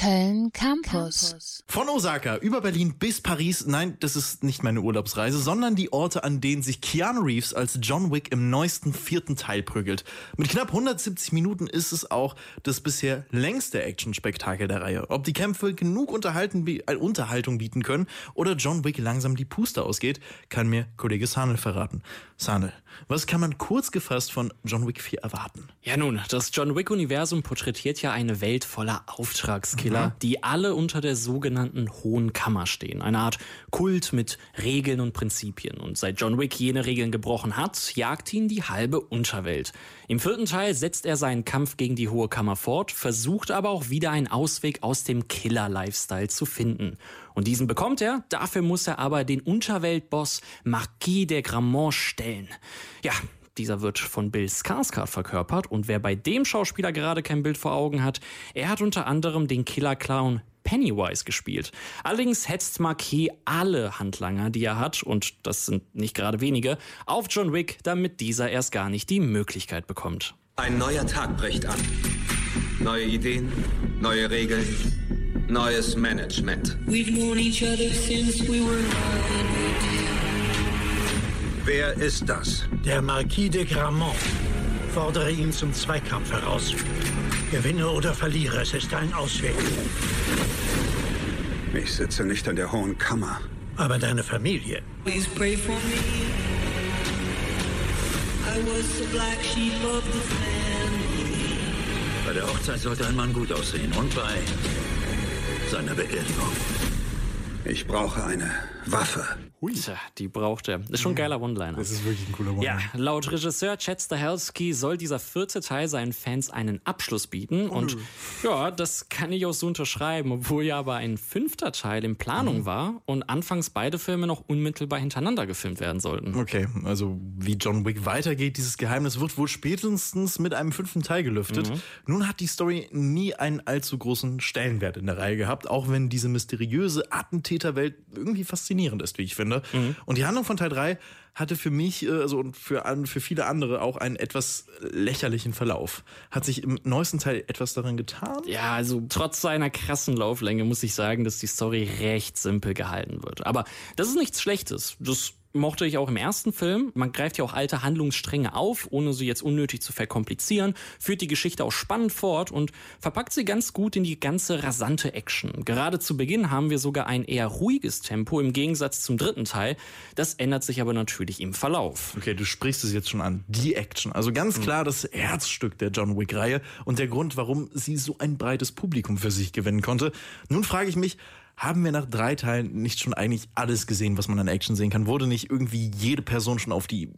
Köln Campus. Von Osaka über Berlin bis Paris. Nein, das ist nicht meine Urlaubsreise, sondern die Orte, an denen sich Keanu Reeves als John Wick im neuesten vierten Teil prügelt. Mit knapp 170 Minuten ist es auch das bisher längste Action-Spektakel der Reihe. Ob die Kämpfe genug Unterhalten, äh, Unterhaltung bieten können oder John Wick langsam die Puste ausgeht, kann mir Kollege Sanel verraten. Sanel, was kann man kurz gefasst von John Wick 4 erwarten? Ja nun, das John Wick-Universum porträtiert ja eine Welt voller Auftragskiller, mhm. die alle unter der sogenannten Hohen Kammer stehen. Eine Art Kult mit Regeln und Prinzipien. Und seit John Wick jene Regeln gebrochen hat, jagt ihn die halbe Unterwelt. Im vierten Teil setzt er seinen Kampf gegen die Hohe Kammer fort, versucht aber auch wieder einen Ausweg aus dem Killer-Lifestyle zu finden. Und diesen bekommt er, dafür muss er aber den Unterweltboss Marquis de Gramont stellen. Ja, dieser wird von Bill Skarsgård verkörpert und wer bei dem Schauspieler gerade kein Bild vor Augen hat, er hat unter anderem den Killer-Clown Pennywise gespielt. Allerdings hetzt Marquis alle Handlanger, die er hat, und das sind nicht gerade wenige, auf John Wick, damit dieser erst gar nicht die Möglichkeit bekommt. Ein neuer Tag bricht an. Neue Ideen, neue Regeln, neues Management. We've known each other since we were Wer ist das? Der Marquis de Gramont. Fordere ihn zum Zweikampf heraus. Gewinne oder verliere, es ist ein Ausweg. Ich sitze nicht in der Hohen Kammer. Aber deine Familie. Please pray for me. I was the black sheep of the family. Bei der Hochzeit sollte ein Mann gut aussehen und bei seiner Beerdigung. Ich brauche eine Waffe. Hui. Tja, die braucht er. Ist schon ein geiler One-Liner. Das ist wirklich ein cooler One-Liner. Ja, laut Regisseur Chad Stahelski soll dieser vierte Teil seinen Fans einen Abschluss bieten. Oh. Und ja, das kann ich auch so unterschreiben, obwohl ja aber ein fünfter Teil in Planung mhm. war und anfangs beide Filme noch unmittelbar hintereinander gefilmt werden sollten. Okay, also wie John Wick weitergeht, dieses Geheimnis wird wohl spätestens mit einem fünften Teil gelüftet. Mhm. Nun hat die Story nie einen allzu großen Stellenwert in der Reihe gehabt, auch wenn diese mysteriöse Attentäterwelt irgendwie faszinierend ist, wie ich finde finde. Mhm. Und die Handlung von Teil 3 hatte für mich äh, also und für, für viele andere auch einen etwas lächerlichen Verlauf. Hat sich im neuesten Teil etwas daran getan? Ja, also trotz seiner krassen Lauflänge muss ich sagen, dass die Story recht simpel gehalten wird. Aber das ist nichts Schlechtes. Das mochte ich auch im ersten Film. Man greift ja auch alte Handlungsstränge auf, ohne sie jetzt unnötig zu verkomplizieren, führt die Geschichte auch spannend fort und verpackt sie ganz gut in die ganze rasante Action. Gerade zu Beginn haben wir sogar ein eher ruhiges Tempo im Gegensatz zum dritten Teil. Das ändert sich aber natürlich im Verlauf. Okay, du sprichst es jetzt schon an. Die Action. Also ganz mhm. klar das Herzstück der John Wick-Reihe und der Grund, warum sie so ein breites Publikum für sich gewinnen konnte. Nun frage ich mich, haben wir nach drei Teilen nicht schon eigentlich alles gesehen, was man an Action sehen kann? Wurde nicht irgendwie jede Person schon auf die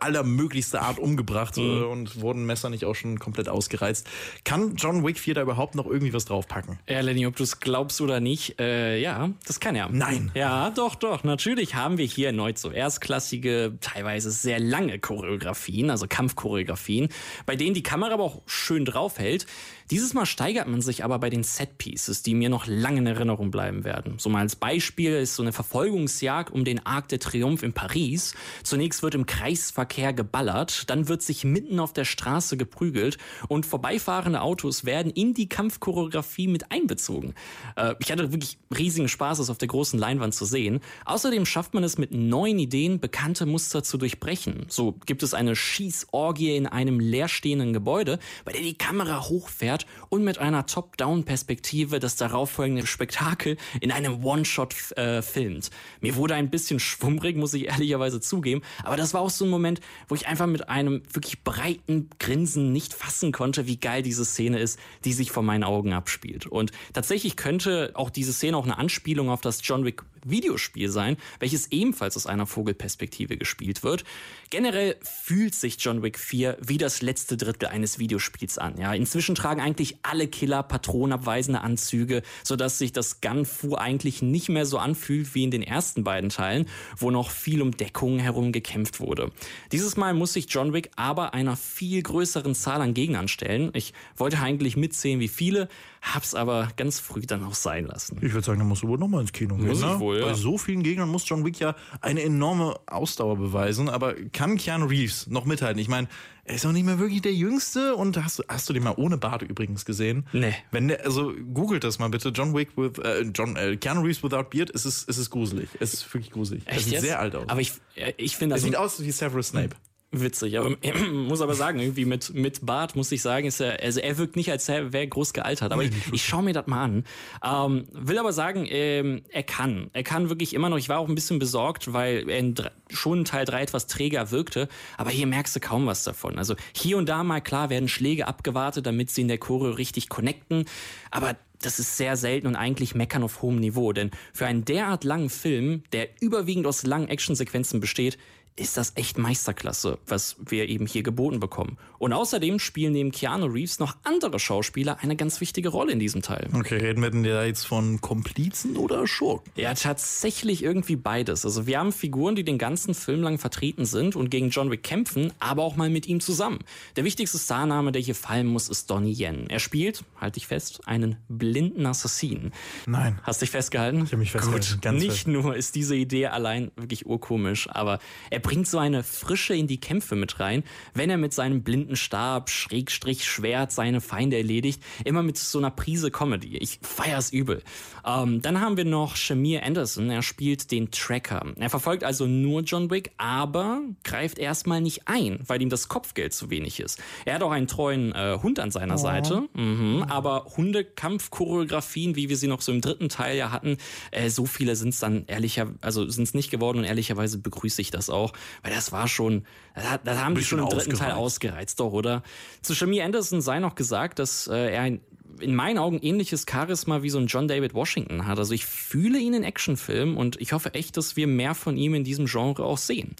allermöglichste Art umgebracht mhm. und wurden Messer nicht auch schon komplett ausgereizt. Kann John Wick 4 da überhaupt noch irgendwie was draufpacken? Ja, Lenny, ob du es glaubst oder nicht, äh, ja, das kann er. Nein. Ja, doch, doch. Natürlich haben wir hier erneut so erstklassige, teilweise sehr lange Choreografien, also Kampfchoreografien, bei denen die Kamera aber auch schön draufhält. Dieses Mal steigert man sich aber bei den Setpieces, die mir noch lange in Erinnerung bleiben werden. So mal als Beispiel ist so eine Verfolgungsjagd um den Arc de Triomphe in Paris. Zunächst wird im Kreisverkehr geballert, dann wird sich mitten auf der Straße geprügelt und vorbeifahrende Autos werden in die Kampfchoreografie mit einbezogen. Äh, ich hatte wirklich riesigen Spaß, es auf der großen Leinwand zu sehen. Außerdem schafft man es mit neuen Ideen, bekannte Muster zu durchbrechen. So gibt es eine Schießorgie in einem leerstehenden Gebäude, bei der die Kamera hochfährt und mit einer Top-Down-Perspektive das darauffolgende Spektakel in einem One-Shot äh, filmt. Mir wurde ein bisschen schwummrig, muss ich ehrlicherweise zugeben, aber das war auch so ein Moment, wo ich einfach mit einem wirklich breiten Grinsen nicht fassen konnte, wie geil diese Szene ist, die sich vor meinen Augen abspielt. Und tatsächlich könnte auch diese Szene auch eine Anspielung auf das John Wick Videospiel sein, welches ebenfalls aus einer Vogelperspektive gespielt wird. Generell fühlt sich John Wick 4 wie das letzte Drittel eines Videospiels an. Ja, inzwischen tragen eigentlich alle Killer patronabweisende Anzüge, sodass sich das Gunfu eigentlich nicht mehr so anfühlt wie in den ersten beiden Teilen, wo noch viel um Deckung herum gekämpft wurde. Dieses Mal muss sich John Wick aber einer viel größeren Zahl an Gegnern stellen. Ich wollte eigentlich mitzählen, wie viele, hab's aber ganz früh dann auch sein lassen. Ich würde sagen, da musst du wohl nochmal ins Kino gehen. Muss ich ne? wohl, ja. Bei so vielen Gegnern muss John Wick ja eine enorme Ausdauer beweisen. Aber kann Keanu Reeves noch mithalten? Ich meine, er ist auch nicht mehr wirklich der Jüngste. Und hast du, hast du den mal ohne Bart übrigens gesehen? Nee. Wenn der, also googelt das mal bitte. John Wick with, äh, John, äh, Keanu Reeves without Beard. Es ist, es ist gruselig. Es ist wirklich gruselig. er sieht jetzt? sehr alt aus. Aber ich, äh, ich finde er das sieht aus wie Severus Snape. Witzig. Aber muss aber sagen, irgendwie mit, mit Bart muss ich sagen, ist er, also er wirkt nicht, als wäre er groß gealtert. Aber ich, ich schaue mir das mal an. Ähm, will aber sagen, ähm, er kann. Er kann wirklich immer noch. Ich war auch ein bisschen besorgt, weil er in schon in Teil 3 etwas träger wirkte. Aber hier merkst du kaum was davon. Also hier und da mal klar werden Schläge abgewartet, damit sie in der Choreo richtig connecten. Aber das ist sehr selten und eigentlich meckern auf hohem Niveau. Denn für einen derart langen Film, der überwiegend aus langen Actionsequenzen besteht, ist das echt Meisterklasse, was wir eben hier geboten bekommen. Und außerdem spielen neben Keanu Reeves noch andere Schauspieler eine ganz wichtige Rolle in diesem Teil. Okay, reden wir denn da jetzt von Komplizen oder Schurken? Ja, tatsächlich irgendwie beides. Also wir haben Figuren, die den ganzen Film lang vertreten sind und gegen John Wick kämpfen, aber auch mal mit ihm zusammen. Der wichtigste Starname, der hier fallen muss, ist Donnie Yen. Er spielt, halte ich fest, einen blinden Assassinen. Nein. Hast dich festgehalten? Ich hab mich festgehalten, Gut, ganz nicht fest. nur ist diese Idee allein wirklich urkomisch, aber er bringt so eine Frische in die Kämpfe mit rein, wenn er mit seinem blinden Stab, Schrägstrich, Schwert seine Feinde erledigt. Immer mit so einer Prise Comedy. Ich feier's übel. Ähm, dann haben wir noch Shamir Anderson. Er spielt den Tracker. Er verfolgt also nur John Wick, aber greift erstmal nicht ein, weil ihm das Kopfgeld zu wenig ist. Er hat auch einen treuen äh, Hund an seiner Seite, mhm, aber Hundekampfchoreografien, wie wir sie noch so im dritten Teil ja hatten, äh, so viele sind es dann ehrlicher, also sind es nicht geworden und ehrlicherweise begrüße ich das auch, weil das war schon, das, haben die schon im dritten Teil ausgereizt. doch, oder? Zu Shamir Anderson sei noch gesagt, dass äh, er ein in meinen Augen ähnliches Charisma wie so ein John David Washington hat. Also ich fühle ihn in Actionfilmen und ich hoffe echt, dass wir mehr von ihm in diesem Genre auch sehen.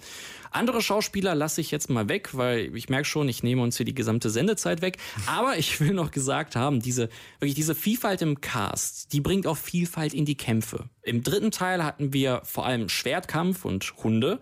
Andere Schauspieler lasse ich jetzt mal weg, weil ich merke schon, ich nehme uns hier die gesamte Sendezeit weg. Aber ich will noch gesagt haben, diese, wirklich diese Vielfalt im Cast, die bringt auch Vielfalt in die Kämpfe. Im dritten Teil hatten wir vor allem Schwertkampf und Hunde.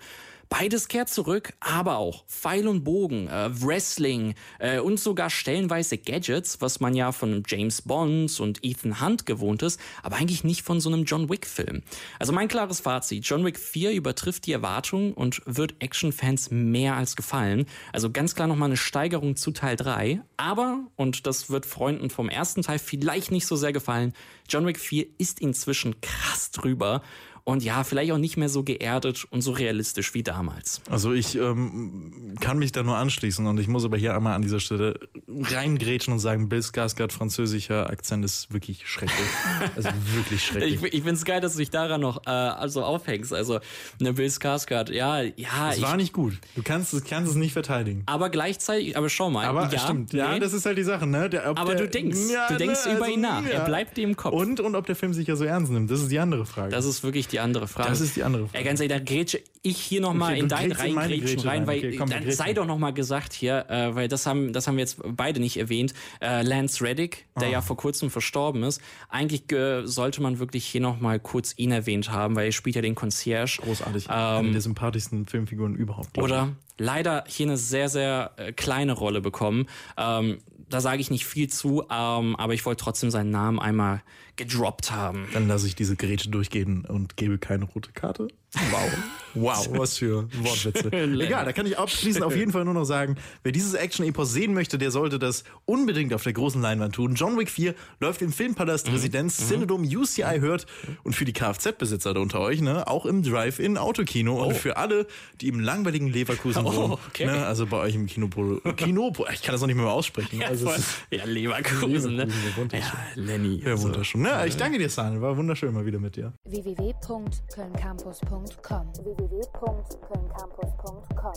Beides kehrt zurück, aber auch Pfeil und Bogen, äh, Wrestling äh, und sogar stellenweise Gadgets, was man ja von James Bond und Ethan Hunt gewohnt ist, aber eigentlich nicht von so einem John Wick-Film. Also mein klares Fazit, John Wick 4 übertrifft die Erwartungen und wird Actionfans mehr als gefallen. Also ganz klar nochmal eine Steigerung zu Teil 3, aber, und das wird Freunden vom ersten Teil vielleicht nicht so sehr gefallen, John Wick 4 ist inzwischen krass drüber und ja, vielleicht auch nicht mehr so geerdet und so realistisch wie damals. Also ich ähm, kann mich da nur anschließen und ich muss aber hier einmal an dieser Stelle reingrätschen und sagen, Bill Skarsgård französischer Akzent ist wirklich schrecklich. Also wirklich schrecklich. Ich, ich finde es geil, dass du dich daran noch äh, also aufhängst. Also, ne, Bill Skarsgård, ja, ja, Es war nicht gut. Du kannst, es- kannst es nicht verteidigen. aber gleichzeitig, aber schau mal. Aber ja, stimmt, ja, nee. das ist halt die Sache, ne? Der, Aber der, du denkst, du denkst über ihn nach. Er bleibt dir im Kopf. Und, und ob der Film sich ja so ernst nimmt, das ist die andere Frage. Das ist wirklich die andere Frage. Das ist die andere Frage. Ey, ganz ehrlich, da grätsche ich hier nochmal Okay, in dein reingrätschen Grätsche rein, rein. weil Okay, komm, dann sei doch nochmal gesagt hier, äh, weil das haben, das haben wir jetzt beide nicht erwähnt, äh, Lance Reddick, der Ah. ja vor kurzem verstorben ist. Eigentlich äh, sollte man wirklich hier nochmal kurz ihn erwähnt haben, weil er spielt ja den Concierge. großartig. Eine der sympathischsten Filmfiguren überhaupt. Oder leider hier eine sehr, sehr äh, kleine Rolle bekommen. Ähm, da sage ich nicht viel zu, ähm, aber ich wollte trotzdem seinen Namen einmal gedroppt haben. Dann lasse ich diese Geräte durchgehen und gebe keine rote Karte. Wow. Wow, was für Wortwitze. Egal, da kann ich abschließend auf jeden Fall nur noch sagen, wer dieses Action-Epos sehen möchte, der sollte das unbedingt auf der großen Leinwand tun. John Wick 4 läuft im Filmpalast Residenz, Cinedom UCI hört und für die Kfz-Besitzer da unter euch, ne, auch im Drive-In-Autokino und für alle, die im langweiligen Leverkusen wohnen, okay. ne, also bei euch im Kinopol, Kinopol, ich kann das noch nicht mehr aussprechen. also es ist ja, Leverkusen, ne? Leverkusen, wunderschön. Ja, Lenny. ja, also. wunderschön. Ne, ich danke dir, Sanel, war wunderschön mal wieder mit dir. www.kölncampus.com www.kölncampus.com